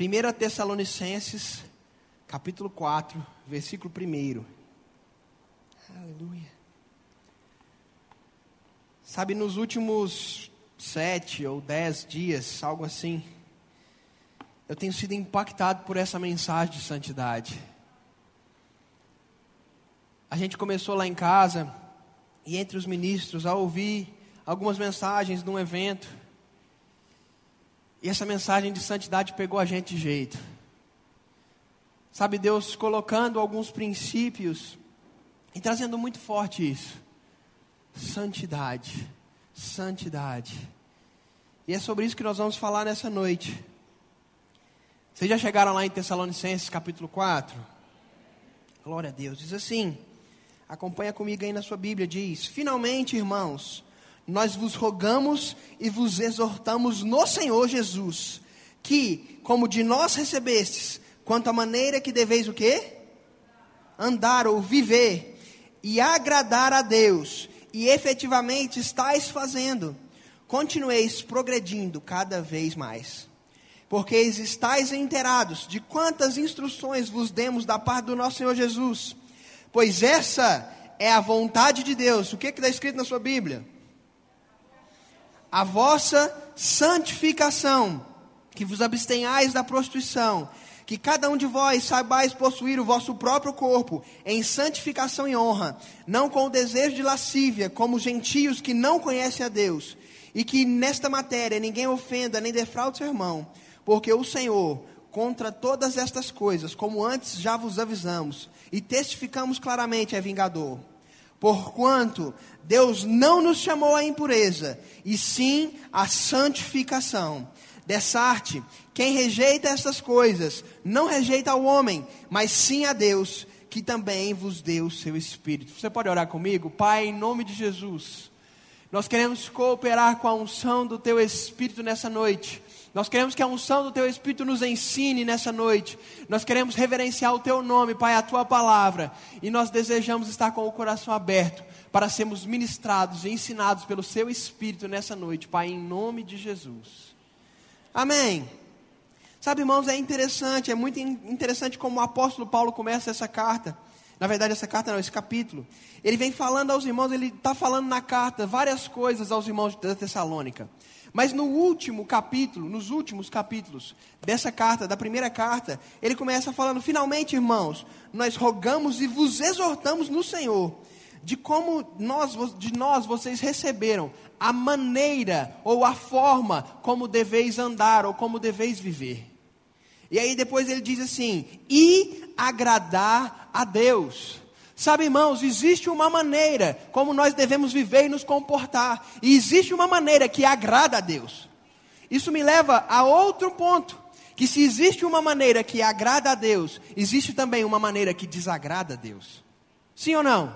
1 Tessalonicenses, capítulo 4, versículo 1. Aleluia. Sabe, nos últimos sete ou dez dias, algo assim, eu tenho sido impactado por essa mensagem de santidade. A gente começou lá em casa, e entre os ministros, a ouvir algumas mensagens de um evento, e essa mensagem de santidade pegou a gente de jeito. Sabe, Deus colocando alguns princípios e trazendo muito forte isso. Santidade, santidade. E é sobre isso que nós vamos falar nessa noite. Vocês já chegaram lá em Tessalonicenses capítulo 4? Glória a Deus. Diz assim: acompanha comigo aí na sua Bíblia, diz: Finalmente, irmãos, nós vos rogamos e vos exortamos no Senhor Jesus, que, como de nós recebestes, quanto à maneira que deveis o quê? Andar ou viver e agradar a Deus, e efetivamente estáis fazendo, continueis progredindo cada vez mais porque estáis inteirados de quantas instruções vos demos da parte do nosso Senhor Jesus. Pois essa é a vontade de Deus. O que está escrito na sua Bíblia? A vossa santificação, que vos abstenhais da prostituição, que cada um de vós saibais possuir o vosso próprio corpo em santificação e honra, não com o desejo de lascívia, como gentios que não conhecem a Deus, e que nesta matéria ninguém ofenda nem defraude seu irmão porque o Senhor, contra todas estas coisas, como antes já vos avisamos, e testificamos claramente, é vingador. Porquanto Deus não nos chamou à impureza, e sim à santificação. Dessa arte, quem rejeita essas coisas, não rejeita ao homem, mas sim a Deus, que também vos deu o seu Espírito. Você pode orar comigo? Pai, em nome de Jesus, nós queremos cooperar com a unção do teu Espírito nessa noite nós queremos que a unção do Teu Espírito nos ensine nessa noite. Nós queremos reverenciar o Teu nome, Pai, a Tua palavra. E nós desejamos estar com o coração aberto para sermos ministrados e ensinados pelo Seu Espírito nessa noite, Pai, em nome de Jesus. Amém. Sabe, irmãos, é interessante, é muito interessante como o apóstolo Paulo começa essa carta. Na verdade, essa carta não, esse capítulo. Ele vem falando aos irmãos, ele está falando na carta várias coisas aos irmãos da Tessalônica. Mas no último capítulo, nos últimos capítulos dessa carta, da primeira carta, ele começa falando: finalmente, irmãos, nós rogamos e vos exortamos no Senhor, de como nós, de nós vocês receberam a maneira ou a forma como deveis andar ou como deveis viver. E aí depois ele diz assim: e agradar a Deus. Sabe, irmãos, existe uma maneira como nós devemos viver e nos comportar, e existe uma maneira que agrada a Deus. Isso me leva a outro ponto, que se existe uma maneira que agrada a Deus, existe também uma maneira que desagrada a Deus. Sim ou não?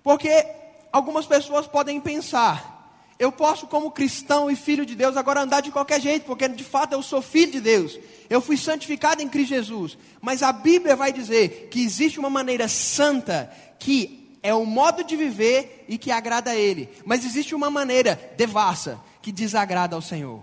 Porque algumas pessoas podem pensar, eu posso, como cristão e filho de Deus, agora andar de qualquer jeito, porque de fato eu sou filho de Deus. Eu fui santificado em Cristo Jesus. Mas a Bíblia vai dizer que existe uma maneira santa que é o modo de viver e que agrada a Ele. Mas existe uma maneira devassa que desagrada ao Senhor.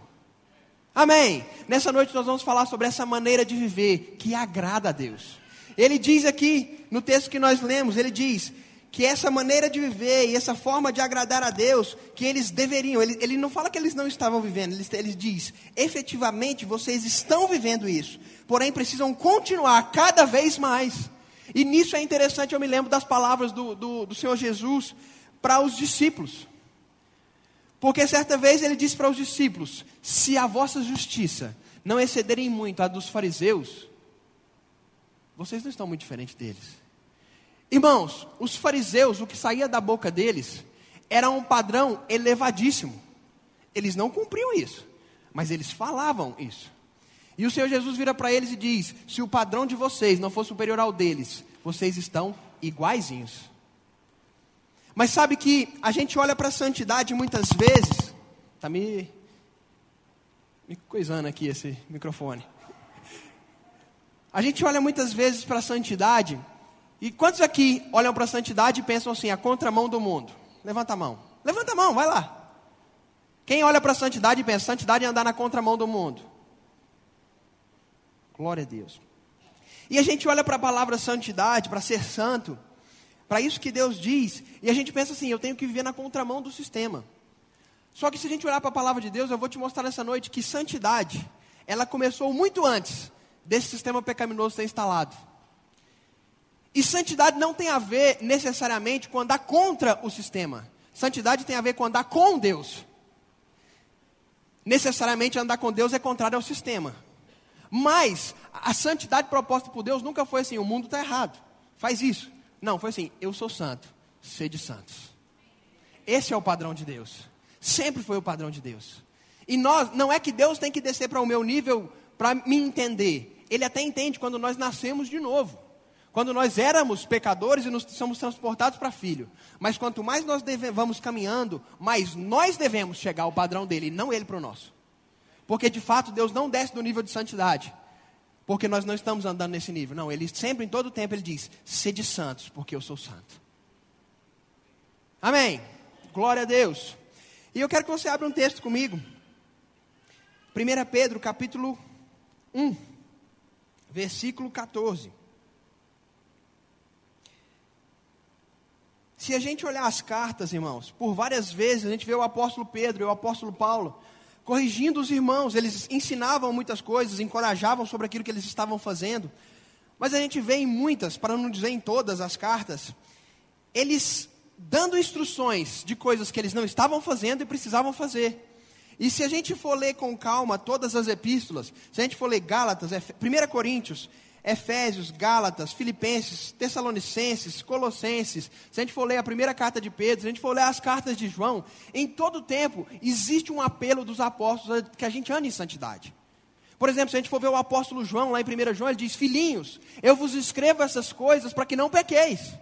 Amém. Nessa noite nós vamos falar sobre essa maneira de viver que agrada a Deus. Ele diz aqui, no texto que nós lemos, ele diz: que essa maneira de viver e essa forma de agradar a Deus, que eles deveriam, ele, ele não fala que eles não estavam vivendo, ele, ele diz, efetivamente vocês estão vivendo isso, porém precisam continuar cada vez mais. E nisso é interessante, eu me lembro das palavras do, do, do Senhor Jesus para os discípulos. Porque certa vez ele disse para os discípulos: Se a vossa justiça não excederem muito a dos fariseus, vocês não estão muito diferentes deles. Irmãos, os fariseus, o que saía da boca deles, era um padrão elevadíssimo. Eles não cumpriam isso, mas eles falavam isso. E o Senhor Jesus vira para eles e diz: Se o padrão de vocês não for superior ao deles, vocês estão iguaizinhos. Mas sabe que a gente olha para a santidade muitas vezes, está me, me coisando aqui esse microfone. A gente olha muitas vezes para a santidade e quantos aqui olham para a santidade e pensam assim, a contramão do mundo? Levanta a mão. Levanta a mão, vai lá. Quem olha para a santidade e pensa, santidade é andar na contramão do mundo? Glória a Deus. E a gente olha para a palavra santidade, para ser santo, para isso que Deus diz, e a gente pensa assim: eu tenho que viver na contramão do sistema. Só que se a gente olhar para a palavra de Deus, eu vou te mostrar nessa noite que santidade, ela começou muito antes desse sistema pecaminoso ser instalado. E santidade não tem a ver necessariamente com andar contra o sistema. Santidade tem a ver com andar com Deus. Necessariamente andar com Deus é contrário ao sistema. Mas a santidade proposta por Deus nunca foi assim: o mundo está errado, faz isso. Não, foi assim: eu sou santo, sede santos. Esse é o padrão de Deus. Sempre foi o padrão de Deus. E nós, não é que Deus tem que descer para o meu nível para me entender. Ele até entende quando nós nascemos de novo. Quando nós éramos pecadores e nos somos transportados para filho. Mas quanto mais nós deve, vamos caminhando, mais nós devemos chegar ao padrão dele, não ele para o nosso. Porque de fato Deus não desce do nível de santidade. Porque nós não estamos andando nesse nível. Não, ele sempre, em todo tempo, ele diz: sede santos, porque eu sou santo. Amém. Glória a Deus. E eu quero que você abra um texto comigo. 1 Pedro capítulo 1, versículo 14. Se a gente olhar as cartas, irmãos, por várias vezes a gente vê o apóstolo Pedro e o apóstolo Paulo corrigindo os irmãos, eles ensinavam muitas coisas, encorajavam sobre aquilo que eles estavam fazendo. Mas a gente vê em muitas, para não dizer em todas as cartas, eles dando instruções de coisas que eles não estavam fazendo e precisavam fazer. E se a gente for ler com calma todas as epístolas, se a gente for ler Gálatas, 1 Coríntios, Efésios, Gálatas, Filipenses, Tessalonicenses, Colossenses, se a gente for ler a primeira carta de Pedro, se a gente for ler as cartas de João, em todo tempo existe um apelo dos apóstolos que a gente ande em santidade. Por exemplo, se a gente for ver o apóstolo João, lá em 1 João, ele diz: Filhinhos, eu vos escrevo essas coisas para que não pequeis.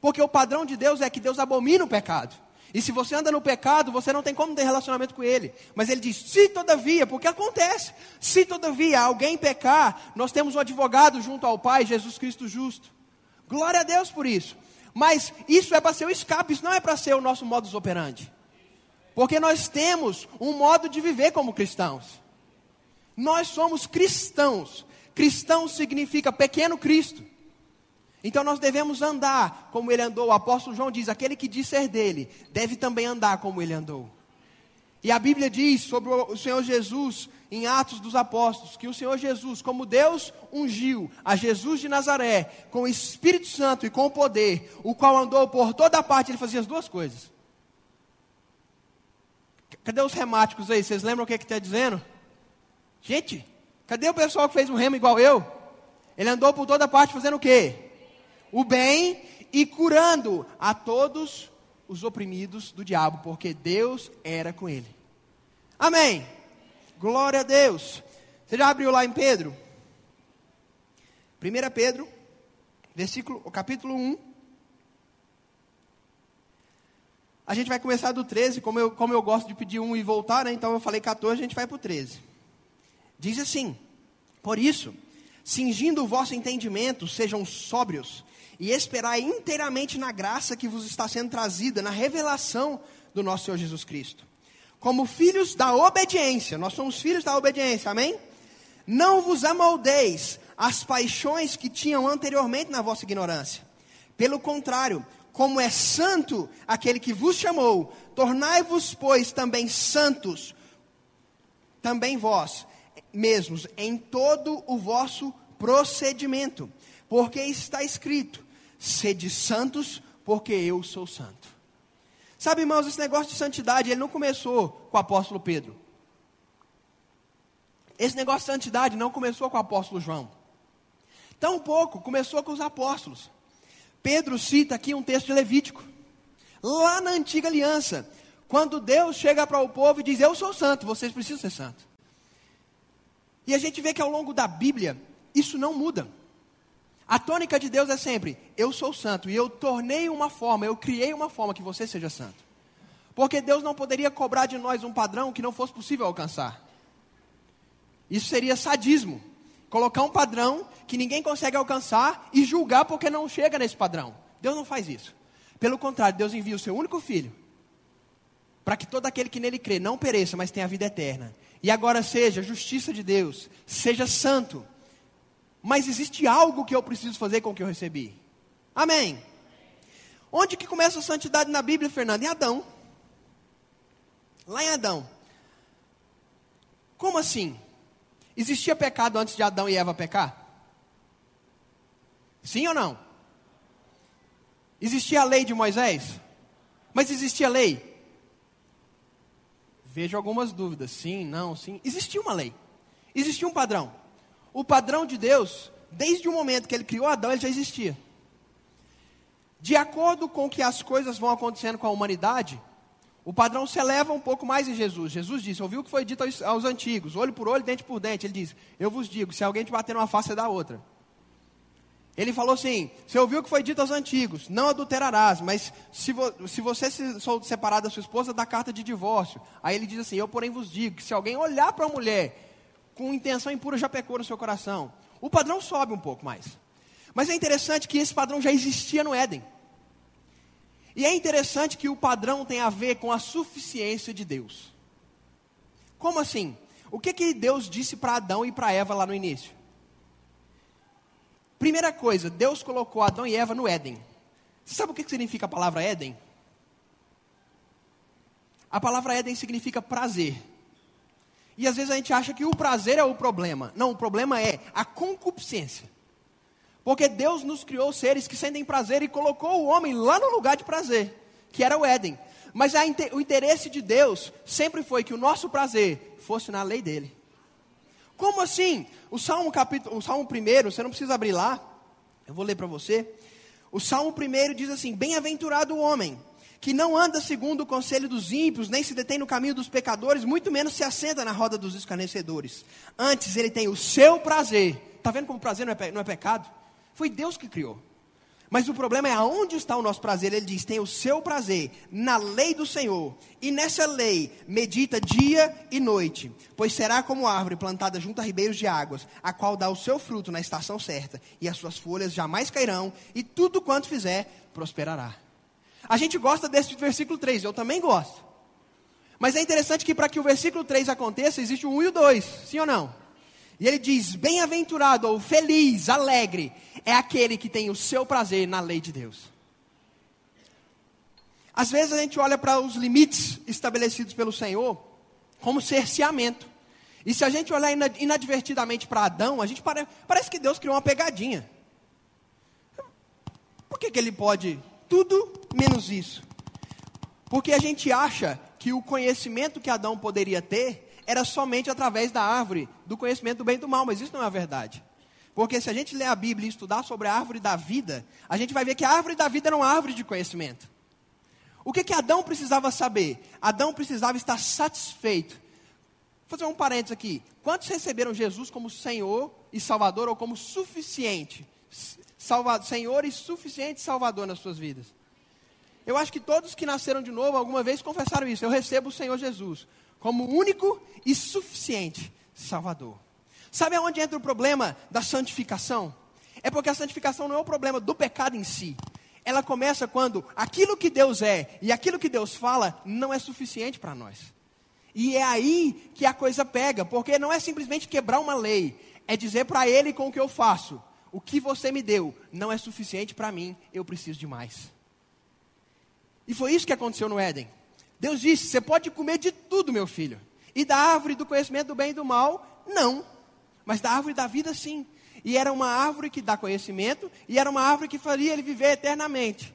Porque o padrão de Deus é que Deus abomina o pecado. E se você anda no pecado, você não tem como ter relacionamento com Ele. Mas Ele diz: se todavia, porque acontece, se todavia alguém pecar, nós temos um advogado junto ao Pai, Jesus Cristo justo. Glória a Deus por isso. Mas isso é para ser o escape, isso não é para ser o nosso modus operandi. Porque nós temos um modo de viver como cristãos. Nós somos cristãos. Cristão significa pequeno Cristo. Então nós devemos andar como ele andou. O apóstolo João diz: aquele que diz ser dele, deve também andar como ele andou. E a Bíblia diz sobre o Senhor Jesus, em Atos dos Apóstolos, que o Senhor Jesus, como Deus ungiu a Jesus de Nazaré, com o Espírito Santo e com o poder, o qual andou por toda parte, ele fazia as duas coisas. Cadê os remáticos aí? Vocês lembram o que é está dizendo? Gente, cadê o pessoal que fez um remo igual eu? Ele andou por toda parte fazendo o quê? O bem e curando a todos os oprimidos do diabo, porque Deus era com ele. Amém. Glória a Deus. Você já abriu lá em Pedro? 1 Pedro, versículo, capítulo 1. A gente vai começar do 13, como eu, como eu gosto de pedir um e voltar, né? então eu falei 14, a gente vai para o 13. Diz assim: Por isso, cingindo o vosso entendimento, sejam sóbrios e esperar inteiramente na graça que vos está sendo trazida, na revelação do nosso Senhor Jesus Cristo. Como filhos da obediência, nós somos filhos da obediência, amém? Não vos amoldeis as paixões que tinham anteriormente na vossa ignorância. Pelo contrário, como é santo aquele que vos chamou, tornai-vos, pois, também santos, também vós mesmos, em todo o vosso procedimento. Porque está escrito: sede santos, porque eu sou santo. Sabe, irmãos, esse negócio de santidade, ele não começou com o apóstolo Pedro. Esse negócio de santidade não começou com o apóstolo João. Tampouco começou com os apóstolos. Pedro cita aqui um texto de Levítico. Lá na antiga aliança, quando Deus chega para o povo e diz: Eu sou santo, vocês precisam ser santos. E a gente vê que ao longo da Bíblia, isso não muda. A tônica de Deus é sempre: eu sou santo e eu tornei uma forma, eu criei uma forma que você seja santo. Porque Deus não poderia cobrar de nós um padrão que não fosse possível alcançar. Isso seria sadismo. Colocar um padrão que ninguém consegue alcançar e julgar porque não chega nesse padrão. Deus não faz isso. Pelo contrário, Deus envia o seu único filho para que todo aquele que nele crê não pereça, mas tenha a vida eterna. E agora seja justiça de Deus, seja santo mas existe algo que eu preciso fazer com o que eu recebi. Amém. Onde que começa a santidade na Bíblia, Fernando? Em Adão. Lá em Adão. Como assim? Existia pecado antes de Adão e Eva pecar? Sim ou não? Existia a lei de Moisés? Mas existia lei? Vejo algumas dúvidas. Sim, não, sim. Existia uma lei. Existia um padrão. O padrão de Deus, desde o momento que ele criou Adão, ele já existia. De acordo com que as coisas vão acontecendo com a humanidade, o padrão se eleva um pouco mais em Jesus. Jesus disse: ouviu o que foi dito aos, aos, antigos, olho por olho, dente por dente. Ele diz: Eu vos digo, se alguém te bater numa face, você dá outra. Ele falou assim: Você ouviu o que foi dito aos antigos, não adulterarás, mas se, vo, se você se separar da sua esposa, dá carta de divórcio. Aí ele diz assim: Eu, porém, vos digo que se alguém olhar para a mulher com intenção impura, já pecou no seu coração. O padrão sobe um pouco mais. Mas é interessante que esse padrão já existia no Éden. E é interessante que o padrão tem a ver com a suficiência de Deus. Como assim? O que, que Deus disse para Adão e para Eva lá no início? Primeira coisa, Deus colocou Adão e Eva no Éden. Você sabe o que significa a palavra Éden? A palavra Éden significa prazer. E às vezes a gente acha que o prazer é o problema. Não, o problema é a concupiscência. Porque Deus nos criou seres que sentem prazer e colocou o homem lá no lugar de prazer, que era o Éden. Mas o interesse de Deus sempre foi que o nosso prazer fosse na lei dele. Como assim? O Salmo capítulo, o Salmo 1, você não precisa abrir lá, eu vou ler para você. O Salmo 1 diz assim: Bem-aventurado o homem que não anda segundo o conselho dos ímpios, nem se detém no caminho dos pecadores, muito menos se assenta na roda dos escarnecedores. Antes ele tem o seu prazer. Está vendo como prazer não é, não é pecado? Foi Deus que criou. Mas o problema é aonde está o nosso prazer. Ele diz: tem o seu prazer na lei do Senhor, e nessa lei medita dia e noite, pois será como árvore plantada junto a ribeiros de águas, a qual dá o seu fruto na estação certa, e as suas folhas jamais cairão, e tudo quanto fizer prosperará. A gente gosta desse versículo 3, eu também gosto. Mas é interessante que para que o versículo 3 aconteça, existe o 1 e o 2, sim ou não? E ele diz: Bem-aventurado ou feliz, alegre, é aquele que tem o seu prazer na lei de Deus. Às vezes a gente olha para os limites estabelecidos pelo Senhor como cerceamento. E se a gente olhar inadvertidamente para Adão, a gente pare, parece que Deus criou uma pegadinha. Por que, que ele pode tudo menos isso? Porque a gente acha que o conhecimento que Adão poderia ter era somente através da árvore do conhecimento do bem e do mal, mas isso não é a verdade. Porque se a gente ler a Bíblia e estudar sobre a árvore da vida, a gente vai ver que a árvore da vida era uma árvore de conhecimento. O que, que Adão precisava saber? Adão precisava estar satisfeito. Vou fazer um parênteses aqui. Quantos receberam Jesus como Senhor e Salvador ou como suficiente? Salva, Senhor e suficiente Salvador nas suas vidas? Eu acho que todos que nasceram de novo alguma vez confessaram isso. Eu recebo o Senhor Jesus como único e suficiente Salvador. Sabe aonde entra o problema da santificação? É porque a santificação não é o problema do pecado em si. Ela começa quando aquilo que Deus é e aquilo que Deus fala não é suficiente para nós. E é aí que a coisa pega, porque não é simplesmente quebrar uma lei, é dizer para Ele com o que eu faço: o que você me deu não é suficiente para mim, eu preciso de mais. E foi isso que aconteceu no Éden. Deus disse: Você pode comer de tudo, meu filho. E da árvore do conhecimento do bem e do mal, não. Mas da árvore da vida, sim. E era uma árvore que dá conhecimento, e era uma árvore que faria ele viver eternamente.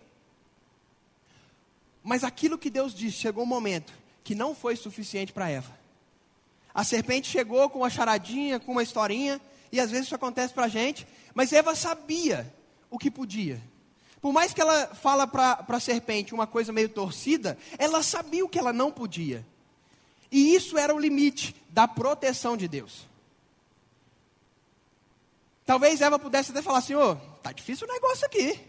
Mas aquilo que Deus disse, chegou um momento que não foi suficiente para Eva. A serpente chegou com uma charadinha, com uma historinha, e às vezes isso acontece para a gente, mas Eva sabia o que podia. Por mais que ela fala para a serpente uma coisa meio torcida, ela sabia o que ela não podia. E isso era o limite da proteção de Deus. Talvez Eva pudesse até falar assim: ô, oh, tá difícil o negócio aqui.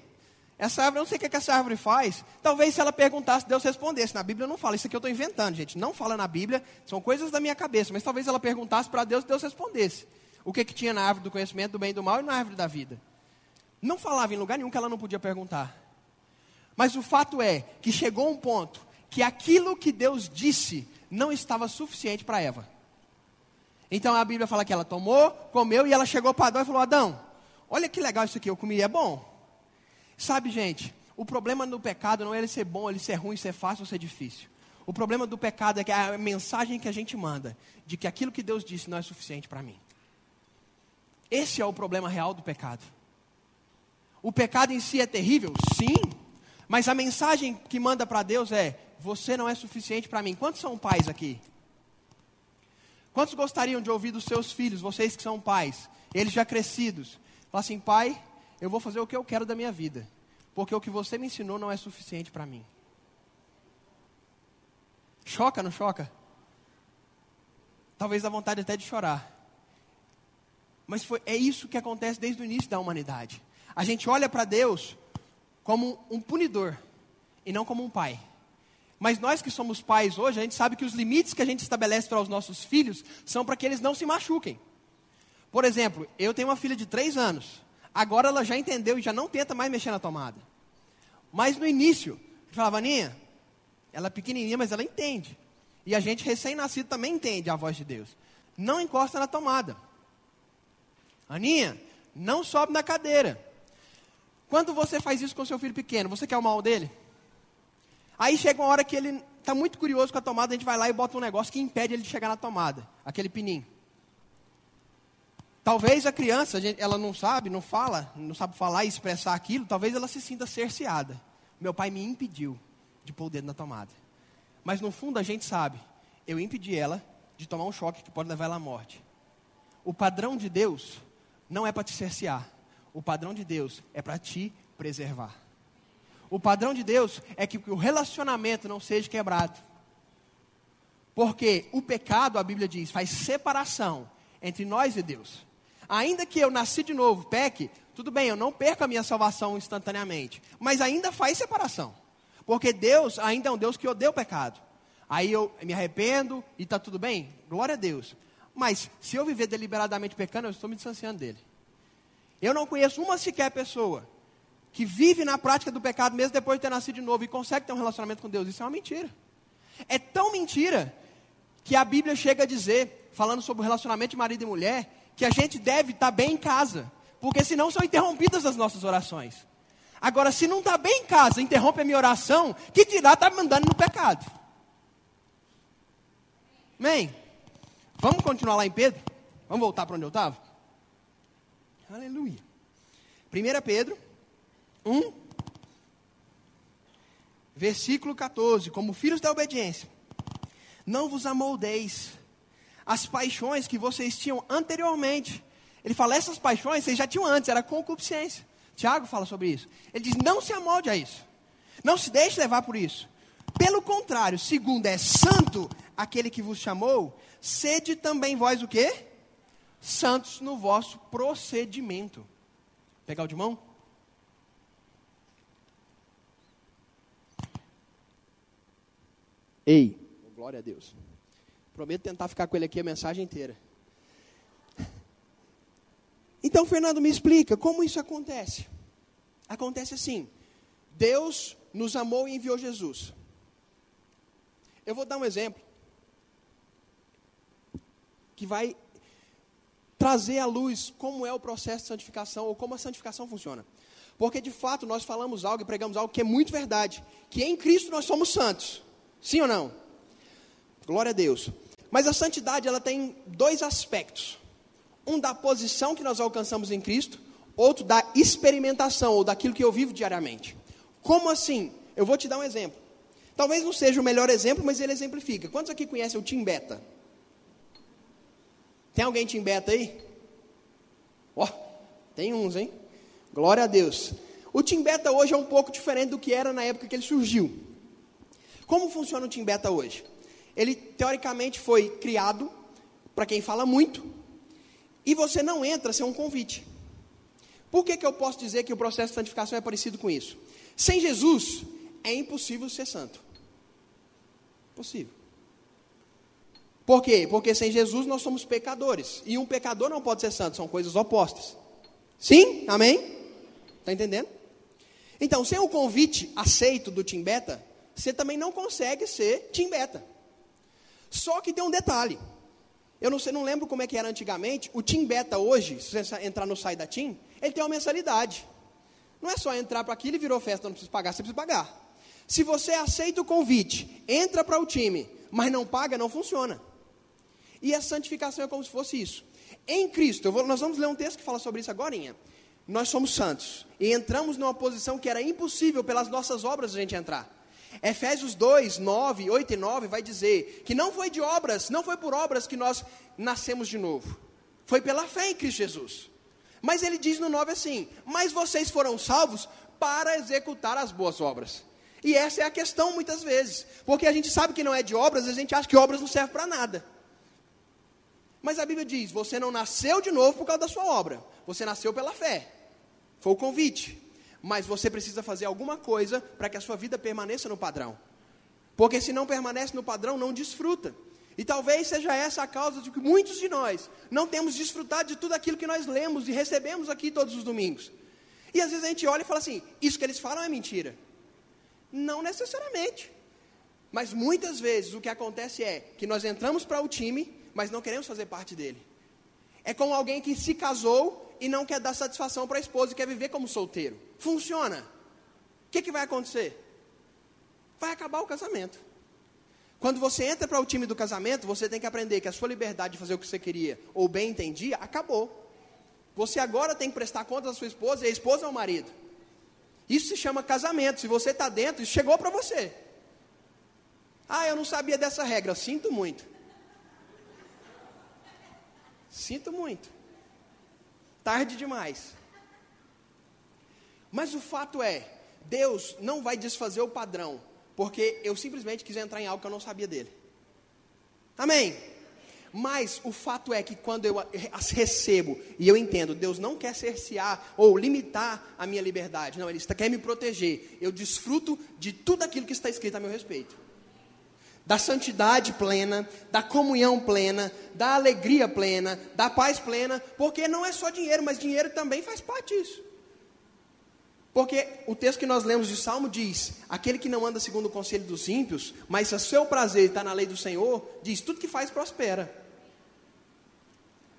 Essa árvore, eu não sei o que, que essa árvore faz. Talvez se ela perguntasse, Deus respondesse. Na Bíblia não fala, isso aqui eu estou inventando, gente. Não fala na Bíblia, são coisas da minha cabeça. Mas talvez ela perguntasse para Deus, Deus respondesse. O que, que tinha na árvore do conhecimento do bem e do mal e na árvore da vida não falava em lugar nenhum que ela não podia perguntar. Mas o fato é que chegou um ponto que aquilo que Deus disse não estava suficiente para Eva. Então a Bíblia fala que ela tomou, comeu e ela chegou para Adão e falou: Adão, olha que legal isso aqui, eu comi, é bom. Sabe, gente, o problema do pecado não é ele ser bom, ele ser ruim, ser fácil ou ser difícil. O problema do pecado é que a mensagem que a gente manda de que aquilo que Deus disse não é suficiente para mim. Esse é o problema real do pecado. O pecado em si é terrível? Sim. Mas a mensagem que manda para Deus é: você não é suficiente para mim. Quantos são pais aqui? Quantos gostariam de ouvir dos seus filhos, vocês que são pais, eles já crescidos, falar assim: pai, eu vou fazer o que eu quero da minha vida, porque o que você me ensinou não é suficiente para mim. Choca, não choca? Talvez dá vontade até de chorar. Mas foi, é isso que acontece desde o início da humanidade. A gente olha para Deus como um punidor e não como um pai. Mas nós que somos pais hoje, a gente sabe que os limites que a gente estabelece para os nossos filhos são para que eles não se machuquem. Por exemplo, eu tenho uma filha de três anos. Agora ela já entendeu e já não tenta mais mexer na tomada. Mas no início, eu falava, Aninha, ela é pequenininha, mas ela entende. E a gente recém-nascido também entende a voz de Deus. Não encosta na tomada. Aninha, não sobe na cadeira. Quando você faz isso com seu filho pequeno, você quer o mal dele? Aí chega uma hora que ele está muito curioso com a tomada, a gente vai lá e bota um negócio que impede ele de chegar na tomada, aquele pininho. Talvez a criança, ela não sabe, não fala, não sabe falar e expressar aquilo, talvez ela se sinta cerceada. Meu pai me impediu de pôr o dedo na tomada. Mas no fundo a gente sabe, eu impedi ela de tomar um choque que pode levar ela à morte. O padrão de Deus não é para te cercear. O padrão de Deus é para te preservar. O padrão de Deus é que o relacionamento não seja quebrado. Porque o pecado, a Bíblia diz, faz separação entre nós e Deus. Ainda que eu nasci de novo, peque, tudo bem, eu não perco a minha salvação instantaneamente, mas ainda faz separação. Porque Deus ainda é um Deus que odeia o pecado. Aí eu me arrependo e está tudo bem? Glória a Deus. Mas se eu viver deliberadamente pecando, eu estou me distanciando dele. Eu não conheço uma sequer pessoa que vive na prática do pecado mesmo depois de ter nascido de novo e consegue ter um relacionamento com Deus. Isso é uma mentira. É tão mentira que a Bíblia chega a dizer, falando sobre o relacionamento de marido e mulher, que a gente deve estar bem em casa, porque senão são interrompidas as nossas orações. Agora, se não está bem em casa, interrompe a minha oração, que dirá está mandando no pecado. Amém? Vamos continuar lá em Pedro? Vamos voltar para onde eu estava? Aleluia. 1 Pedro 1, versículo 14: Como filhos da obediência, não vos amoldeis as paixões que vocês tinham anteriormente. Ele fala, essas paixões vocês já tinham antes, era concupiscência. Tiago fala sobre isso. Ele diz: não se amolde a isso. Não se deixe levar por isso. Pelo contrário, segundo é santo aquele que vos chamou, sede também vós o quê? Santos no vosso procedimento. Pegar o de mão? Ei, glória a Deus. Prometo tentar ficar com ele aqui a mensagem inteira. Então, Fernando, me explica como isso acontece. Acontece assim: Deus nos amou e enviou Jesus. Eu vou dar um exemplo que vai trazer à luz como é o processo de santificação ou como a santificação funciona. Porque de fato nós falamos algo e pregamos algo que é muito verdade, que em Cristo nós somos santos. Sim ou não? Glória a Deus. Mas a santidade ela tem dois aspectos. Um da posição que nós alcançamos em Cristo, outro da experimentação ou daquilo que eu vivo diariamente. Como assim? Eu vou te dar um exemplo. Talvez não seja o melhor exemplo, mas ele exemplifica. Quantos aqui conhecem o Tim Beta? Tem alguém Tim Beta aí? Ó, oh, tem uns, hein? Glória a Deus. O Tim Beta hoje é um pouco diferente do que era na época que ele surgiu. Como funciona o Tim Beta hoje? Ele teoricamente foi criado para quem fala muito, e você não entra sem um convite. Por que, que eu posso dizer que o processo de santificação é parecido com isso? Sem Jesus, é impossível ser santo. Possível. Por quê? Porque sem Jesus nós somos pecadores. E um pecador não pode ser santo, são coisas opostas. Sim? Amém? Está entendendo? Então, sem o convite aceito do Timbeta, você também não consegue ser Timbeta. Só que tem um detalhe. Eu não sei, não lembro como é que era antigamente. O Tim Beta hoje, se você entrar no site da Tim, ele tem uma mensalidade. Não é só entrar para aquilo e virou festa, não precisa pagar, você precisa pagar. Se você aceita o convite, entra para o time, mas não paga, não funciona. E a santificação é como se fosse isso. Em Cristo, vou, nós vamos ler um texto que fala sobre isso agora. Nós somos santos e entramos numa posição que era impossível pelas nossas obras a gente entrar. Efésios 2, 9, 8 e 9 vai dizer que não foi de obras, não foi por obras que nós nascemos de novo. Foi pela fé em Cristo Jesus. Mas ele diz no 9 assim: Mas vocês foram salvos para executar as boas obras. E essa é a questão muitas vezes, porque a gente sabe que não é de obras, a gente acha que obras não servem para nada. Mas a Bíblia diz: você não nasceu de novo por causa da sua obra, você nasceu pela fé. Foi o convite. Mas você precisa fazer alguma coisa para que a sua vida permaneça no padrão. Porque se não permanece no padrão, não desfruta. E talvez seja essa a causa de que muitos de nós não temos desfrutado de tudo aquilo que nós lemos e recebemos aqui todos os domingos. E às vezes a gente olha e fala assim: isso que eles falam é mentira. Não necessariamente. Mas muitas vezes o que acontece é que nós entramos para o time mas não queremos fazer parte dele. É como alguém que se casou e não quer dar satisfação para a esposa e quer viver como solteiro. Funciona. O que, que vai acontecer? Vai acabar o casamento. Quando você entra para o time do casamento, você tem que aprender que a sua liberdade de fazer o que você queria ou bem entendia acabou. Você agora tem que prestar conta da sua esposa e a esposa é o marido. Isso se chama casamento. Se você está dentro, isso chegou para você. Ah, eu não sabia dessa regra. Sinto muito. Sinto muito. Tarde demais. Mas o fato é, Deus não vai desfazer o padrão, porque eu simplesmente quis entrar em algo que eu não sabia dele. Amém? Mas o fato é que quando eu as recebo e eu entendo, Deus não quer cercear ou limitar a minha liberdade, não, Ele quer me proteger. Eu desfruto de tudo aquilo que está escrito a meu respeito da santidade plena, da comunhão plena, da alegria plena, da paz plena, porque não é só dinheiro, mas dinheiro também faz parte disso. Porque o texto que nós lemos de Salmo diz: aquele que não anda segundo o conselho dos ímpios, mas se o seu prazer está na lei do Senhor, diz: tudo que faz prospera.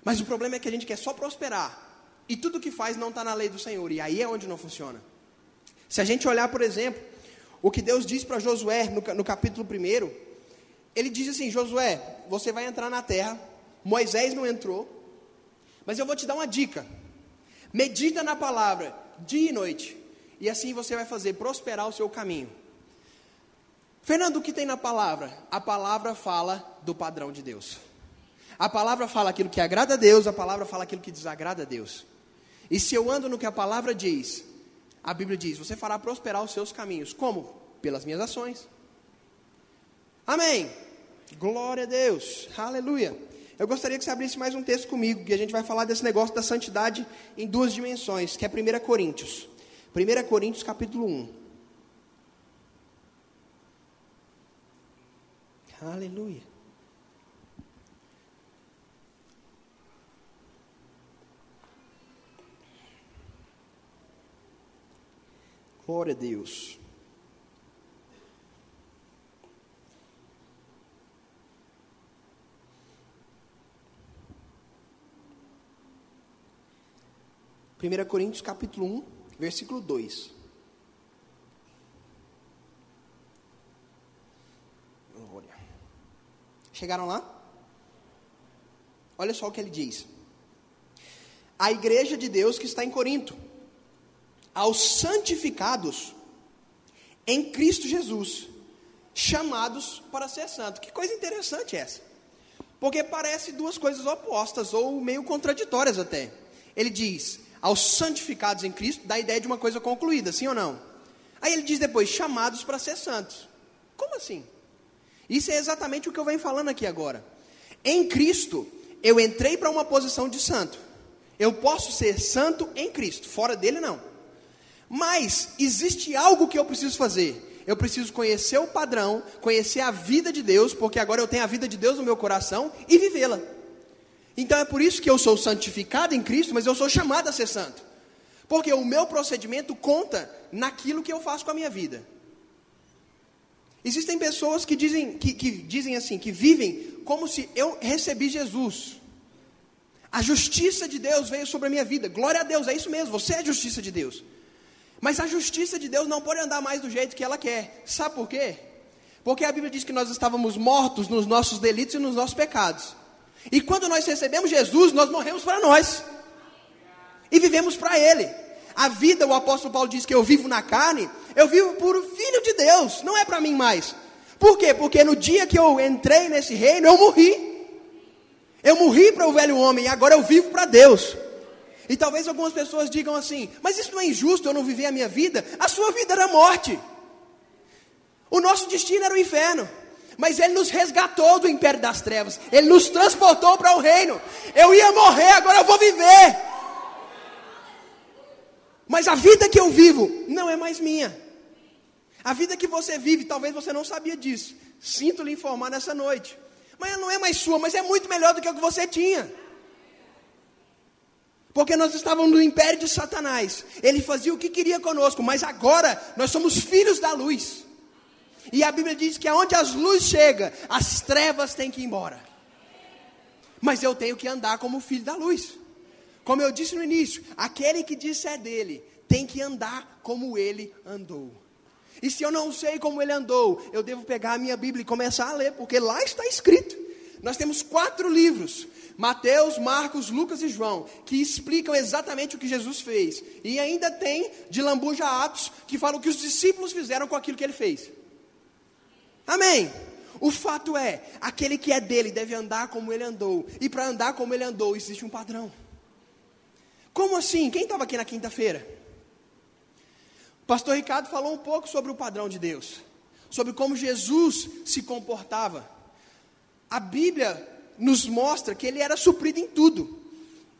Mas o problema é que a gente quer só prosperar, e tudo que faz não está na lei do Senhor, e aí é onde não funciona. Se a gente olhar, por exemplo, o que Deus diz para Josué no, no capítulo 1, ele diz assim: Josué, você vai entrar na terra. Moisés não entrou, mas eu vou te dar uma dica. Medita na palavra dia e noite, e assim você vai fazer prosperar o seu caminho. Fernando, o que tem na palavra? A palavra fala do padrão de Deus. A palavra fala aquilo que agrada a Deus, a palavra fala aquilo que desagrada a Deus. E se eu ando no que a palavra diz, a Bíblia diz: você fará prosperar os seus caminhos. Como? Pelas minhas ações. Amém. Glória a Deus. Aleluia. Eu gostaria que você abrisse mais um texto comigo, que a gente vai falar desse negócio da santidade em duas dimensões, que é 1 Coríntios. 1 Coríntios capítulo 1. Aleluia. Glória a Deus. 1 Coríntios capítulo 1, versículo 2. Chegaram lá? Olha só o que ele diz. A igreja de Deus que está em Corinto, aos santificados em Cristo Jesus, chamados para ser santo. Que coisa interessante essa. Porque parece duas coisas opostas ou meio contraditórias até. Ele diz: aos santificados em Cristo, dá a ideia de uma coisa concluída, sim ou não? Aí ele diz depois, chamados para ser santos. Como assim? Isso é exatamente o que eu venho falando aqui agora. Em Cristo, eu entrei para uma posição de santo. Eu posso ser santo em Cristo, fora dele não. Mas existe algo que eu preciso fazer. Eu preciso conhecer o padrão, conhecer a vida de Deus, porque agora eu tenho a vida de Deus no meu coração e vivê-la. Então é por isso que eu sou santificado em Cristo, mas eu sou chamado a ser santo. Porque o meu procedimento conta naquilo que eu faço com a minha vida. Existem pessoas que dizem, que, que dizem assim, que vivem como se eu recebi Jesus. A justiça de Deus veio sobre a minha vida. Glória a Deus, é isso mesmo, você é a justiça de Deus. Mas a justiça de Deus não pode andar mais do jeito que ela quer. Sabe por quê? Porque a Bíblia diz que nós estávamos mortos nos nossos delitos e nos nossos pecados. E quando nós recebemos Jesus, nós morremos para nós. E vivemos para Ele. A vida, o apóstolo Paulo diz que eu vivo na carne, eu vivo por filho de Deus, não é para mim mais. Por quê? Porque no dia que eu entrei nesse reino, eu morri. Eu morri para o velho homem agora eu vivo para Deus. E talvez algumas pessoas digam assim: mas isso não é injusto, eu não viver a minha vida. A sua vida era morte. O nosso destino era o inferno. Mas Ele nos resgatou do império das trevas. Ele nos transportou para o reino. Eu ia morrer, agora eu vou viver. Mas a vida que eu vivo não é mais minha. A vida que você vive, talvez você não sabia disso. Sinto lhe informar nessa noite. Mas ela não é mais sua, mas é muito melhor do que o que você tinha. Porque nós estávamos no império de Satanás. Ele fazia o que queria conosco, mas agora nós somos filhos da luz. E a Bíblia diz que aonde as luzes chegam, as trevas têm que ir embora. Mas eu tenho que andar como filho da luz. Como eu disse no início, aquele que disse é dele, tem que andar como ele andou. E se eu não sei como ele andou, eu devo pegar a minha Bíblia e começar a ler, porque lá está escrito. Nós temos quatro livros: Mateus, Marcos, Lucas e João, que explicam exatamente o que Jesus fez. E ainda tem de lambuja Atos, que falam o que os discípulos fizeram com aquilo que ele fez. Amém. O fato é, aquele que é dele deve andar como ele andou. E para andar como ele andou, existe um padrão. Como assim? Quem estava aqui na quinta-feira? Pastor Ricardo falou um pouco sobre o padrão de Deus, sobre como Jesus se comportava. A Bíblia nos mostra que ele era suprido em tudo.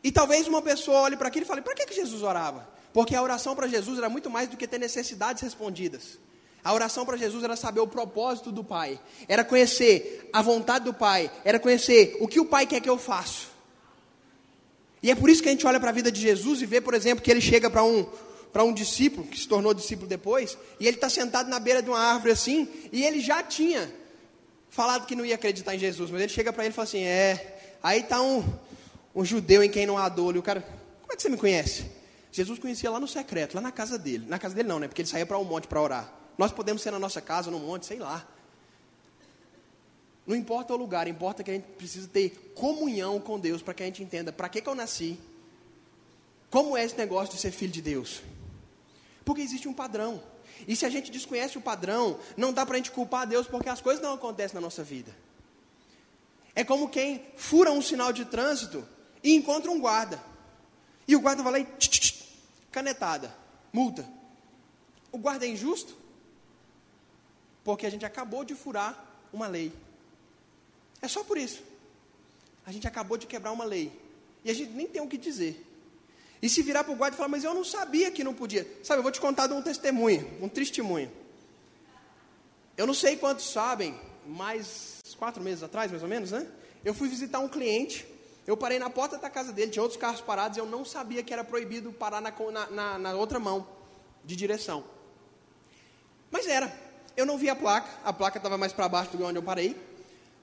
E talvez uma pessoa olhe para aquilo e fale: para que, que Jesus orava? Porque a oração para Jesus era muito mais do que ter necessidades respondidas. A oração para Jesus era saber o propósito do Pai, era conhecer a vontade do Pai, era conhecer o que o Pai quer que eu faça. E é por isso que a gente olha para a vida de Jesus e vê, por exemplo, que ele chega para um, para um discípulo, que se tornou discípulo depois, e ele está sentado na beira de uma árvore assim, e ele já tinha falado que não ia acreditar em Jesus, mas ele chega para ele e fala assim: É, aí está um, um judeu em quem não há dolo, e o cara, como é que você me conhece? Jesus conhecia lá no secreto, lá na casa dele. Na casa dele não, né? Porque ele saía para um monte para orar. Nós podemos ser na nossa casa, no monte, sei lá. Não importa o lugar, importa que a gente precisa ter comunhão com Deus para que a gente entenda para que, que eu nasci, como é esse negócio de ser filho de Deus. Porque existe um padrão. E se a gente desconhece o padrão, não dá para a gente culpar a Deus porque as coisas não acontecem na nossa vida. É como quem fura um sinal de trânsito e encontra um guarda. E o guarda vai lá e tch, tch, canetada, multa. O guarda é injusto? Porque a gente acabou de furar uma lei. É só por isso. A gente acabou de quebrar uma lei. E a gente nem tem o que dizer. E se virar para o guarda e falar, mas eu não sabia que não podia. Sabe, eu vou te contar de um testemunho, um testemunho. Eu não sei quantos sabem, mais quatro meses atrás, mais ou menos, né? Eu fui visitar um cliente, eu parei na porta da casa dele, tinha outros carros parados, e eu não sabia que era proibido parar na, na, na outra mão de direção. Mas era. Eu não vi a placa, a placa estava mais para baixo do que onde eu parei.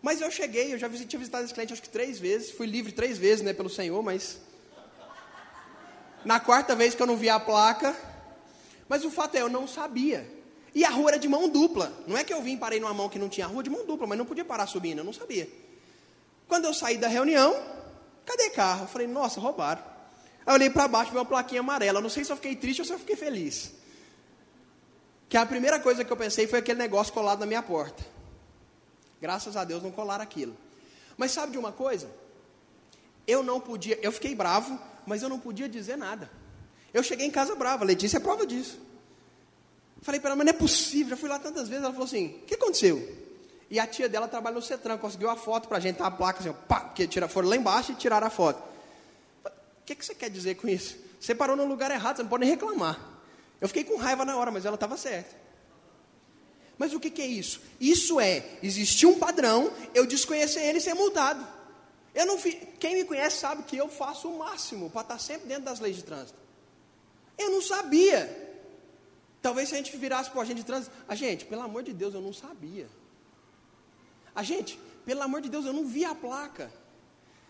Mas eu cheguei, eu já tinha visitado esse cliente acho que três vezes, fui livre três vezes, né, pelo Senhor, mas na quarta vez que eu não vi a placa, mas o fato é, eu não sabia. E a rua era de mão dupla. Não é que eu vim parei numa mão que não tinha rua de mão dupla, mas não podia parar subindo, eu não sabia. Quando eu saí da reunião, cadê carro? Eu falei, nossa, roubaram. Aí eu olhei para baixo, vi uma plaquinha amarela. Não sei se eu fiquei triste ou se eu fiquei feliz. Que a primeira coisa que eu pensei foi aquele negócio colado na minha porta. Graças a Deus não colaram aquilo. Mas sabe de uma coisa? Eu não podia, eu fiquei bravo, mas eu não podia dizer nada. Eu cheguei em casa brava, Letícia é prova disso. Falei para ela, mas não é possível, já fui lá tantas vezes. Ela falou assim: o que aconteceu? E a tia dela trabalha no Cetran, conseguiu a foto para a gente, tá a placa assim, pá, tira, foram lá embaixo e tiraram a foto. O que, que você quer dizer com isso? Você parou no lugar errado, você não pode nem reclamar. Eu fiquei com raiva na hora, mas ela estava certa. Mas o que, que é isso? Isso é, existir um padrão, eu desconhecer ele e ser multado. Eu não quem me conhece sabe que eu faço o máximo para estar sempre dentro das leis de trânsito. Eu não sabia. Talvez se a gente virasse para o agente de trânsito, a gente, pelo amor de Deus, eu não sabia. A gente, pelo amor de Deus, eu não vi a placa.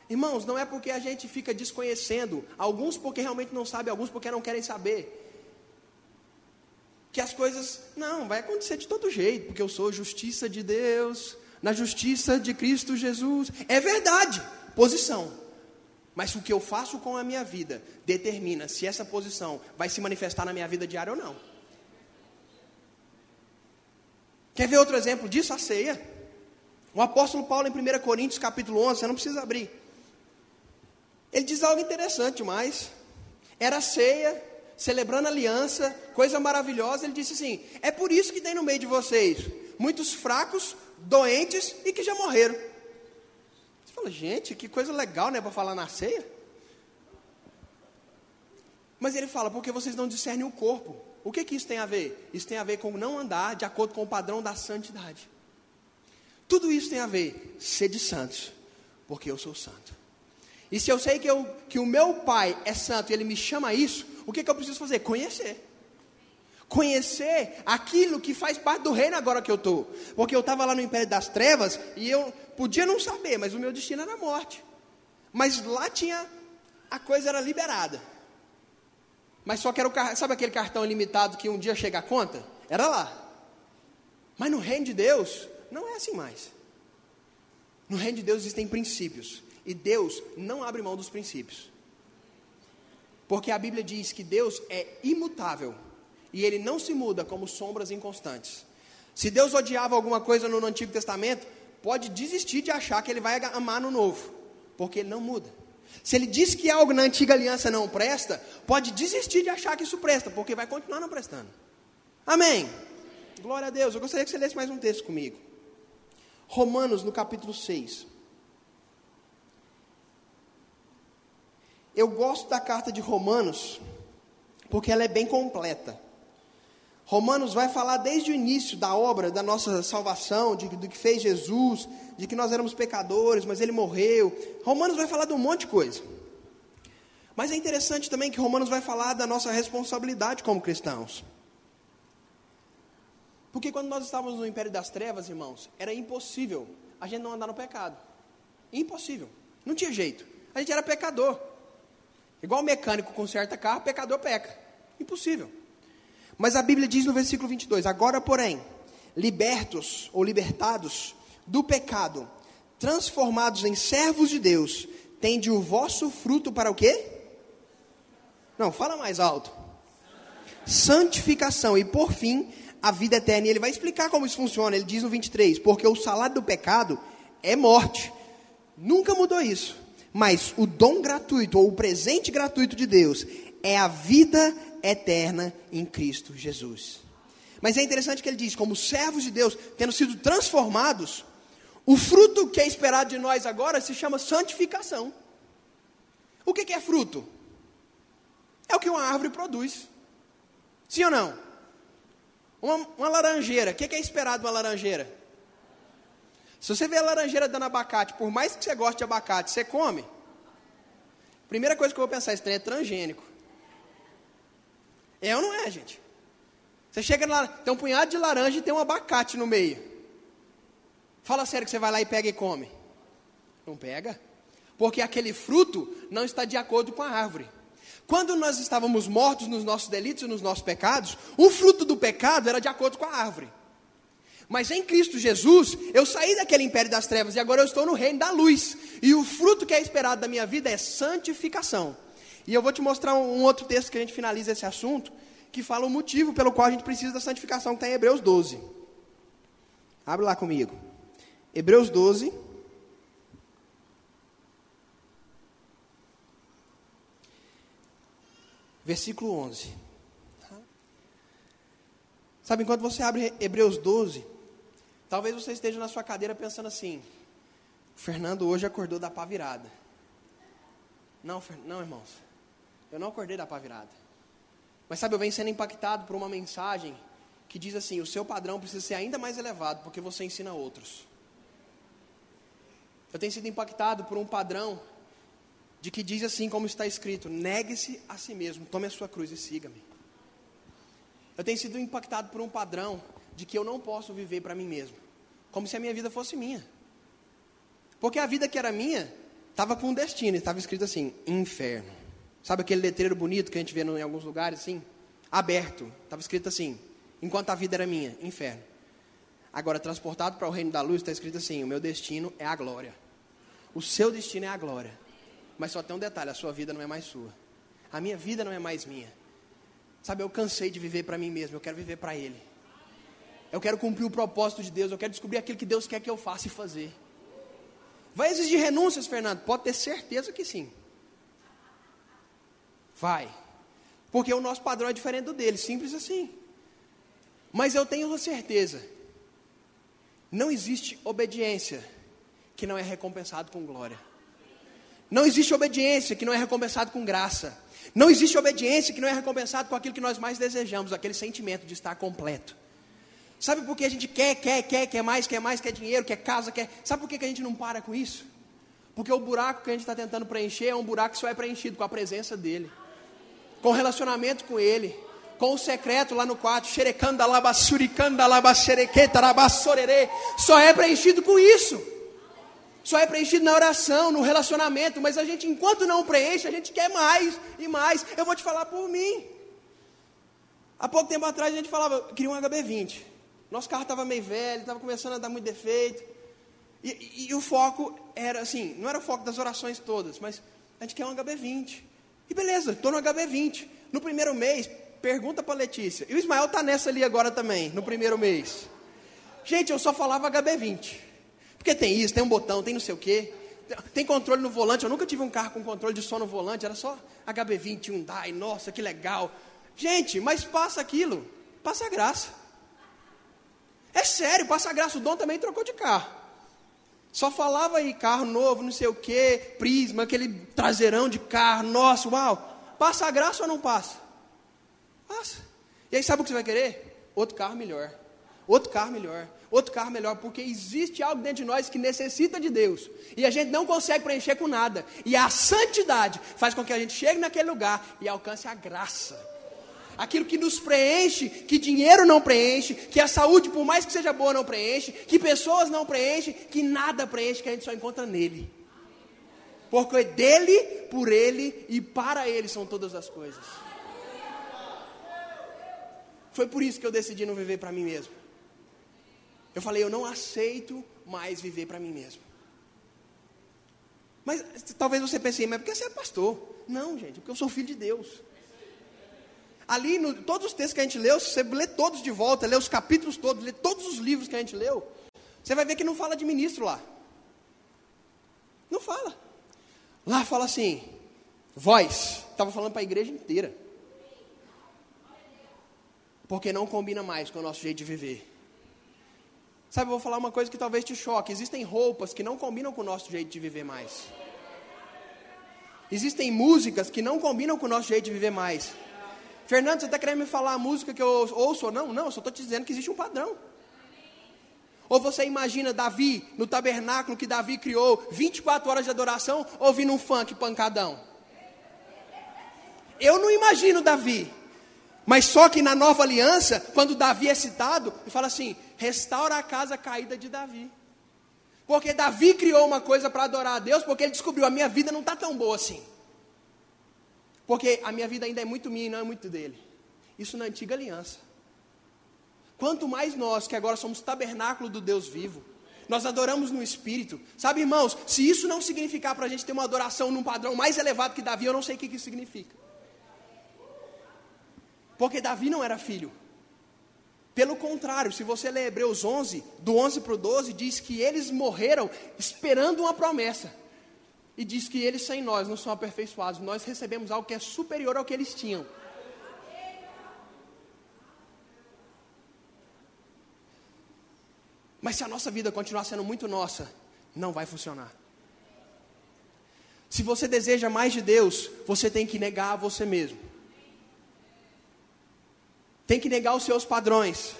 Irmãos, não é porque a gente fica desconhecendo, alguns porque realmente não sabem, alguns porque não querem saber. Que as coisas, não, vai acontecer de todo jeito, porque eu sou justiça de Deus, na justiça de Cristo Jesus. É verdade, posição. Mas o que eu faço com a minha vida determina se essa posição vai se manifestar na minha vida diária ou não. Quer ver outro exemplo disso? A ceia. O apóstolo Paulo, em 1 Coríntios, capítulo 11, você não precisa abrir. Ele diz algo interessante demais. Era ceia, celebrando aliança, coisa maravilhosa. Ele disse assim: É por isso que tem no meio de vocês muitos fracos, doentes e que já morreram. Você fala, gente, que coisa legal, né, para falar na ceia. Mas ele fala, porque vocês não discernem o corpo. O que, que isso tem a ver? Isso tem a ver com não andar de acordo com o padrão da santidade. Tudo isso tem a ver, ser de santos, porque eu sou santo. E se eu sei que, eu, que o meu pai é santo e ele me chama a isso, o que, que eu preciso fazer? Conhecer. Conhecer aquilo que faz parte do reino agora que eu estou. Porque eu estava lá no Império das Trevas e eu podia não saber, mas o meu destino era a morte. Mas lá tinha, a coisa era liberada. Mas só que era o sabe aquele cartão ilimitado que um dia chega a conta? Era lá. Mas no reino de Deus, não é assim mais. No reino de Deus existem princípios. E Deus não abre mão dos princípios. Porque a Bíblia diz que Deus é imutável. E ele não se muda como sombras inconstantes. Se Deus odiava alguma coisa no Antigo Testamento, pode desistir de achar que ele vai amar no Novo. Porque ele não muda. Se ele diz que algo na antiga aliança não presta, pode desistir de achar que isso presta, porque vai continuar não prestando. Amém. Glória a Deus. Eu gostaria que você lesse mais um texto comigo. Romanos, no capítulo 6. Eu gosto da carta de Romanos, porque ela é bem completa. Romanos vai falar desde o início da obra, da nossa salvação, de, do que fez Jesus, de que nós éramos pecadores, mas ele morreu. Romanos vai falar de um monte de coisa. Mas é interessante também que Romanos vai falar da nossa responsabilidade como cristãos. Porque quando nós estávamos no império das trevas, irmãos, era impossível a gente não andar no pecado. Impossível. Não tinha jeito. A gente era pecador. Igual o mecânico conserta carro, pecador peca. Impossível. Mas a Bíblia diz no versículo 22: Agora, porém, libertos ou libertados do pecado, transformados em servos de Deus, tende o vosso fruto para o quê? Não, fala mais alto. Santificação e por fim a vida eterna. E ele vai explicar como isso funciona. Ele diz no 23: Porque o salário do pecado é morte. Nunca mudou isso. Mas o dom gratuito, ou o presente gratuito de Deus, é a vida eterna em Cristo Jesus. Mas é interessante que ele diz: como servos de Deus, tendo sido transformados, o fruto que é esperado de nós agora se chama santificação. O que, é fruto? É o que uma árvore produz. Sim ou não? Uma, uma laranjeira, o que, é esperado uma laranjeira? Se você vê a laranjeira dando abacate, por mais que você goste de abacate, você come? Primeira coisa que eu vou pensar, esse trem é transgênico. É ou não é, gente? Você chega lá, tem um punhado de laranja e tem um abacate no meio. Fala sério que você vai lá e pega e come. Não pega? Porque aquele fruto não está de acordo com a árvore. Quando nós estávamos mortos nos nossos delitos e nos nossos pecados, o fruto do pecado era de acordo com a árvore. Mas em Cristo Jesus, eu saí daquele império das trevas e agora eu estou no reino da luz. E o fruto que é esperado da minha vida é santificação. E eu vou te mostrar um outro texto que a gente finaliza esse assunto, que fala o motivo pelo qual a gente precisa da santificação, que está em Hebreus 12. Abre lá comigo. Hebreus 12. versículo 11. Sabe, enquanto você abre Hebreus 12, talvez você esteja na sua cadeira pensando assim: Fernando hoje acordou da pá virada. Não, não, irmãos, eu não acordei da pá virada. Mas sabe, eu venho sendo impactado por uma mensagem que diz assim: o seu padrão precisa ser ainda mais elevado porque você ensina outros. Eu tenho sido impactado por um padrão de que diz assim como está escrito: negue-se a si mesmo, tome a sua cruz e siga-me. Eu tenho sido impactado por um padrão de que eu não posso viver para mim mesmo, como se a minha vida fosse minha. Porque a vida que era minha estava com um destino, estava escrito assim: inferno. Sabe aquele letreiro bonito que a gente vê em alguns lugares assim? Aberto, estava escrito assim: enquanto a vida era minha, inferno. Agora, transportado para o reino da luz, está escrito assim: o meu destino é a glória. O seu destino é a glória. Mas só tem um detalhe: a sua vida não é mais sua. A minha vida não é mais minha. Sabe, eu cansei de viver para mim mesmo, eu quero viver para Ele. Eu quero cumprir o propósito de Deus, eu quero descobrir aquilo que Deus quer que eu faça e fazer. Vai exigir renúncias, Fernando? Pode ter certeza que sim. Vai. Porque o nosso padrão é diferente do dele, simples assim. Mas eu tenho certeza. Não existe obediência que não é recompensado com glória. Não existe obediência que não é recompensado com graça. Não existe obediência que não é recompensado com aquilo que nós mais desejamos, aquele sentimento de estar completo. Sabe por que a gente quer, quer, quer, quer mais, quer mais, quer dinheiro, quer casa, quer. Sabe por que a gente não para com isso? Porque o buraco que a gente está tentando preencher é um buraco que só é preenchido com a presença dele, com relacionamento com ele, com o secreto lá no quarto, xerecanda labasserequeta labassorerê, só é preenchido com isso. Só é preenchido na oração, no relacionamento, mas a gente, enquanto não preenche, a gente quer mais e mais. Eu vou te falar por mim. Há pouco tempo atrás a gente falava, queria um HB20. Nosso carro estava meio velho, estava começando a dar muito defeito. E, e, e, o foco era assim, não era o foco das orações todas, mas a gente quer um HB20. E beleza, estou no HB20. No primeiro mês, pergunta para Letícia. E o Ismael está nessa ali agora também, no primeiro mês. Gente, eu só falava HB20. Porque tem isso, tem um botão, tem não sei o quê. Tem controle no volante. Eu nunca tive um carro com controle de som no volante, era só HB20, Hyundai, nossa, que legal. Gente, mas passa aquilo, passa a graça. É sério, passa a graça. O Dom também trocou de carro. Só falava aí, carro novo, não sei o que, prisma, aquele traseirão de carro, nossa, uau. Passa a graça ou não passa? Passa. E aí sabe o que você vai querer? Outro carro melhor. Outro carro melhor. Outro carro melhor, porque existe algo dentro de nós que necessita de Deus. E a gente não consegue preencher com nada. E a santidade faz com que a gente chegue naquele lugar e alcance a graça aquilo que nos preenche, que dinheiro não preenche, que a saúde, por mais que seja boa, não preenche, que pessoas não preenchem, que nada preenche, que a gente só encontra nele. Porque dele, por ele e para ele são todas as coisas. Foi por isso que eu decidi não viver para mim mesmo. Eu falei, eu não aceito mais viver para mim mesmo. Mas talvez você pense, mas porque você é pastor? Não, gente, porque eu sou filho de Deus. Ali, no, todos os textos que a gente leu, se você lê todos de volta, lê os capítulos todos, lê todos os livros que a gente leu, você vai ver que não fala de ministro lá. Não fala. Lá fala assim, voz. Estava falando para a igreja inteira. Porque não combina mais com o nosso jeito de viver. Sabe, eu vou falar uma coisa que talvez te choque. Existem roupas que não combinam com o nosso jeito de viver mais. Existem músicas que não combinam com o nosso jeito de viver mais. Fernando, você está querendo me falar a música que eu ouço ou não? Não, eu só estou te dizendo que existe um padrão. Ou você imagina Davi no tabernáculo que Davi criou, 24 horas de adoração, ouvindo um funk pancadão? Eu não imagino Davi. Mas só que na nova aliança, quando Davi é citado, ele fala assim: restaura a casa caída de Davi. Porque Davi criou uma coisa para adorar a Deus, porque ele descobriu: a minha vida não está tão boa assim. Porque a minha vida ainda é muito minha e não é muito dele. Isso na antiga aliança. Quanto mais nós, que agora somos tabernáculo do Deus vivo, nós adoramos no Espírito. Sabe, irmãos, se isso não significar para a gente ter uma adoração num padrão mais elevado que Davi, eu não sei o que, que isso significa. Porque Davi não era filho. Pelo contrário, se você ler Hebreus 11, do 11 para o 12, diz que eles morreram esperando uma promessa e diz que eles sem nós não são aperfeiçoados, nós recebemos algo que é superior ao que eles tinham. Mas se a nossa vida continuar sendo muito nossa, não vai funcionar. Se você deseja mais de Deus, você tem que negar a você mesmo. Tem que negar os seus padrões.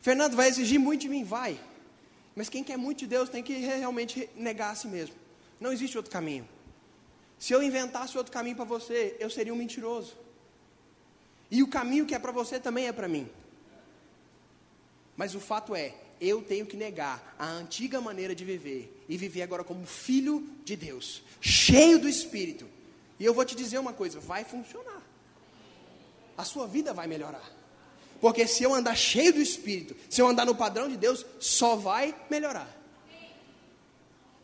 Fernando, vai exigir muito de mim? Vai. Mas quem quer muito de Deus tem que realmente negar a si mesmo. Não existe outro caminho. Se eu inventasse outro caminho para você, eu seria um mentiroso. E o caminho que é para você também é para mim. Mas o fato é, eu tenho que negar a antiga maneira de viver e viver agora como filho de Deus, cheio do Espírito. E eu vou te dizer uma coisa: vai funcionar. A sua vida vai melhorar. Porque se eu andar cheio do Espírito, se eu andar no padrão de Deus, só vai melhorar.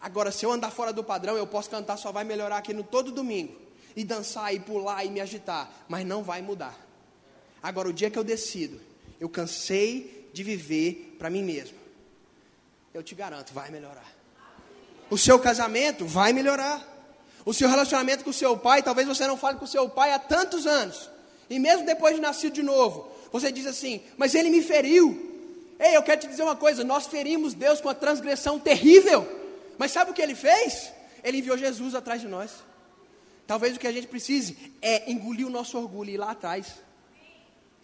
Agora, se eu andar fora do padrão, eu posso cantar, só vai melhorar aqui no todo domingo. E dançar, e pular, e me agitar. Mas não vai mudar. Agora, o dia que eu decido, eu cansei de viver para mim mesmo. Eu te garanto, vai melhorar. O seu casamento vai melhorar. O seu relacionamento com o seu pai, talvez você não fale com o seu pai há tantos anos. E mesmo depois de nascido de novo, você diz assim: Mas ele me feriu. Ei, eu quero te dizer uma coisa: nós ferimos Deus com uma transgressão terrível. Mas sabe o que ele fez? Ele enviou Jesus atrás de nós. Talvez o que a gente precise é engolir o nosso orgulho e ir lá atrás.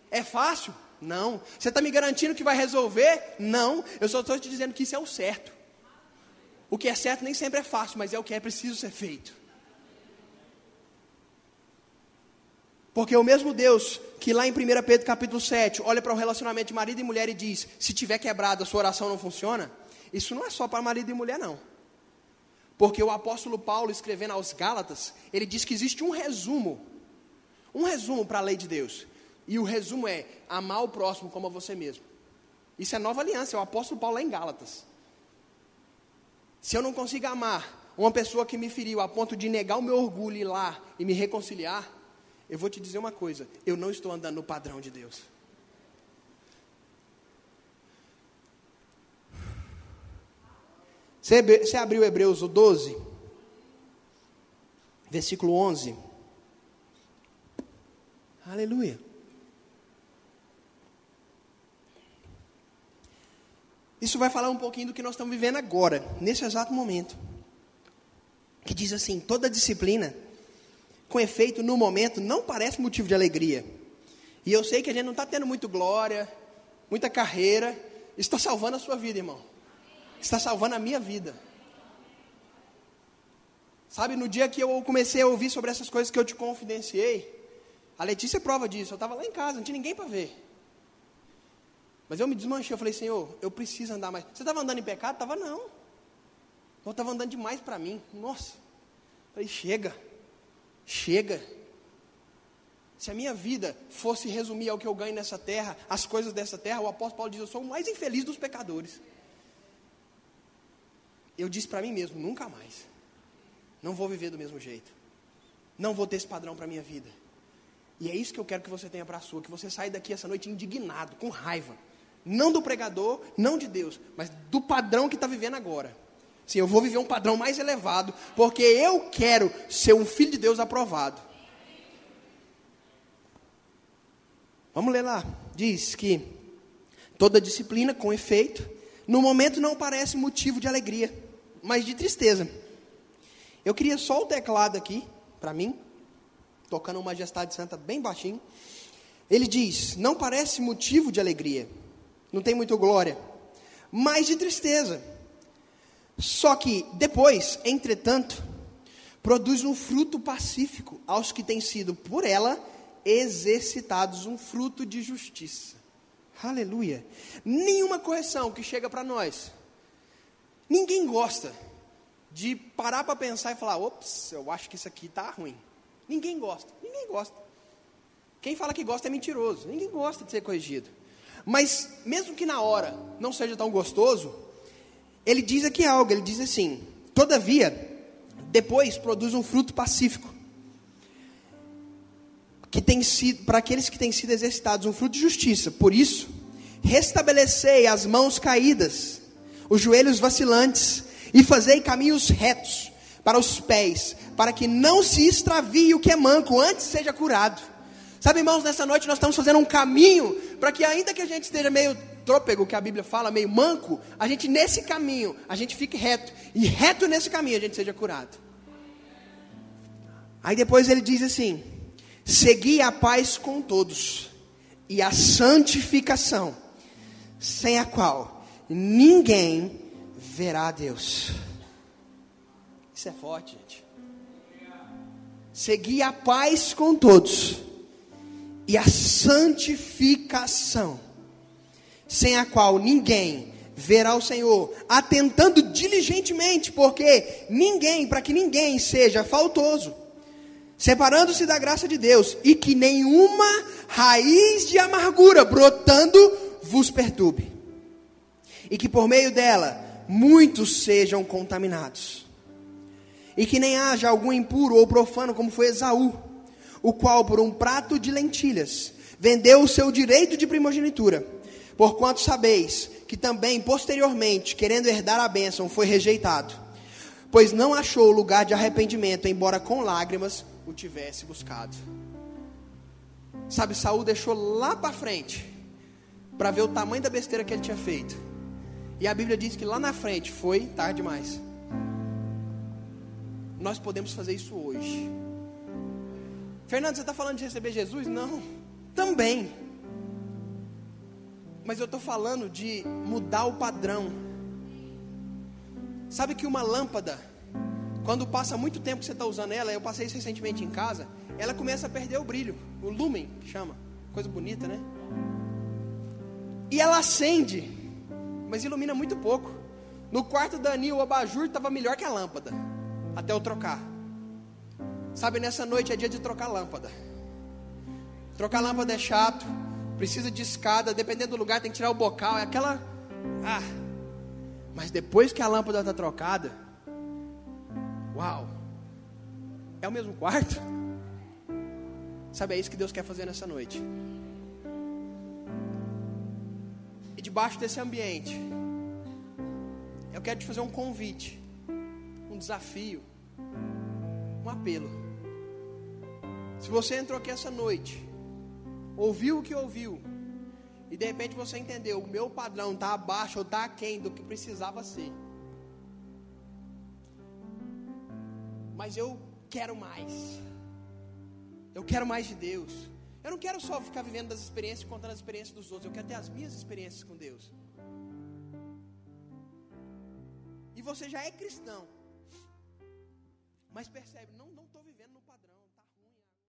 É fácil? Não. Você está me garantindo que vai resolver? Não. Eu só estou te dizendo que isso é o certo. O que é certo nem sempre é fácil, mas é o que é preciso ser feito. Porque o mesmo Deus que lá em 1 Pedro capítulo 7 olha para o relacionamento de marido e mulher e diz: se tiver quebrado, a sua oração não funciona. Isso não é só para marido e mulher, não. Porque o apóstolo Paulo, escrevendo aos Gálatas, ele diz que existe um resumo, um resumo para a lei de Deus. E o resumo é amar o próximo como a você mesmo. Isso é nova aliança, é o apóstolo Paulo lá em Gálatas. Se eu não consigo amar uma pessoa que me feriu a ponto de negar o meu orgulho e ir lá e me reconciliar, eu vou te dizer uma coisa: eu não estou andando no padrão de Deus. Você abriu Hebreus 12, versículo 11. Aleluia. Isso vai falar um pouquinho do que nós estamos vivendo agora, nesse exato momento. Que diz assim: toda disciplina com efeito, no momento, não parece motivo de alegria. E eu sei que a gente não está tendo muito glória, muita carreira. Está salvando a sua vida, irmão. Está salvando a minha vida. Sabe, no dia que eu comecei a ouvir sobre essas coisas que eu te confidenciei, a Letícia é prova disso. Eu estava lá em casa, não tinha ninguém para ver. Mas eu me desmanchei, eu falei, Senhor, eu preciso andar mais. Você estava andando em pecado? Estava não. Eu estava andando demais para mim. Nossa. Eu falei, chega. Chega. Se a minha vida fosse resumir ao que eu ganho nessa terra, as coisas dessa terra, o apóstolo Paulo diz: Eu sou o mais infeliz dos pecadores. Eu disse para mim mesmo: Nunca mais. Não vou viver do mesmo jeito. Não vou ter esse padrão para a minha vida. E é isso que eu quero que você tenha para a sua: que você saia daqui essa noite indignado, com raiva. Não do pregador, não de Deus, mas do padrão que está vivendo agora. Sim, eu vou viver um padrão mais elevado, porque eu quero ser um filho de Deus aprovado. Vamos ler lá. Diz que toda disciplina com efeito, no momento não parece motivo de alegria, mas de tristeza. Eu queria só o teclado aqui, para mim, tocando uma Majestade Santa bem baixinho. Ele diz: não parece motivo de alegria, não tem muito glória, mas de tristeza. Só que depois, entretanto, produz um fruto pacífico aos que têm sido por ela exercitados um fruto de justiça. Aleluia. Nenhuma correção que chega para nós. Ninguém gosta de parar para pensar e falar: ops, eu acho que isso aqui está ruim. Ninguém gosta. Ninguém gosta. Quem fala que gosta é mentiroso. Ninguém gosta de ser corrigido. Mas, mesmo que na hora não seja tão gostoso, ele diz aqui algo, ele diz assim: todavia, depois produz um fruto pacífico, que tem sido, para aqueles que têm sido exercitados, um fruto de justiça. Por isso, restabelecei as mãos caídas, os joelhos vacilantes, e fazei caminhos retos para os pés, para que não se extravie o que é manco, antes seja curado. Sabe, irmãos, nessa noite nós estamos fazendo um caminho para que, ainda que a gente esteja meio trôpego, que a Bíblia fala, meio manco, a gente nesse caminho, a gente fique reto. E reto nesse caminho a gente seja curado. Aí depois ele diz assim: segui a paz com todos e a santificação, sem a qual ninguém verá a Deus. Isso é forte, gente. Segui a paz com todos e a santificação, sem a qual ninguém verá o Senhor, atentando diligentemente, porque ninguém, para que ninguém seja faltoso, separando-se da graça de Deus, e que nenhuma raiz de amargura brotando vos perturbe, e que por meio dela muitos sejam contaminados, e que nem haja algum impuro ou profano, como foi Esaú, o qual por um prato de lentilhas vendeu o seu direito de primogenitura. Porquanto sabeis que também posteriormente, querendo herdar a bênção, foi rejeitado, pois não achou lugar de arrependimento, embora com lágrimas o tivesse buscado. Sabe, Saul deixou lá para frente para ver o tamanho da besteira que ele tinha feito. E a Bíblia diz que lá na frente foi tarde demais. Nós podemos fazer isso hoje. Fernando, você está falando de receber Jesus? Não, também. Mas eu estou falando de mudar o padrão. Sabe que uma lâmpada, quando passa muito tempo que você está usando ela, eu passei isso recentemente em casa, ela começa a perder o brilho, o lumen, chama. Coisa bonita, né? E ela acende, mas ilumina muito pouco. No quarto da Ani, o abajur estava melhor que a lâmpada, até eu trocar. Sabe, nessa noite é dia de trocar lâmpada. Trocar lâmpada é chato, precisa de escada, dependendo do lugar tem que tirar o bocal, é aquela. Ah! Mas depois que a lâmpada está trocada, uau! É o mesmo quarto? Sabe, é isso que Deus quer fazer nessa noite. E debaixo desse ambiente, eu quero te fazer um convite, um desafio um apelo. Se você entrou aqui essa noite, ouviu o que ouviu, e de repente você entendeu, o meu padrão está abaixo ou está aquém do que precisava ser. Mas eu quero mais. Eu quero mais de Deus. Eu não quero só ficar vivendo das experiências, contando as experiências dos outros. Eu quero ter as minhas experiências com Deus. E você já é cristão. Mas percebe, não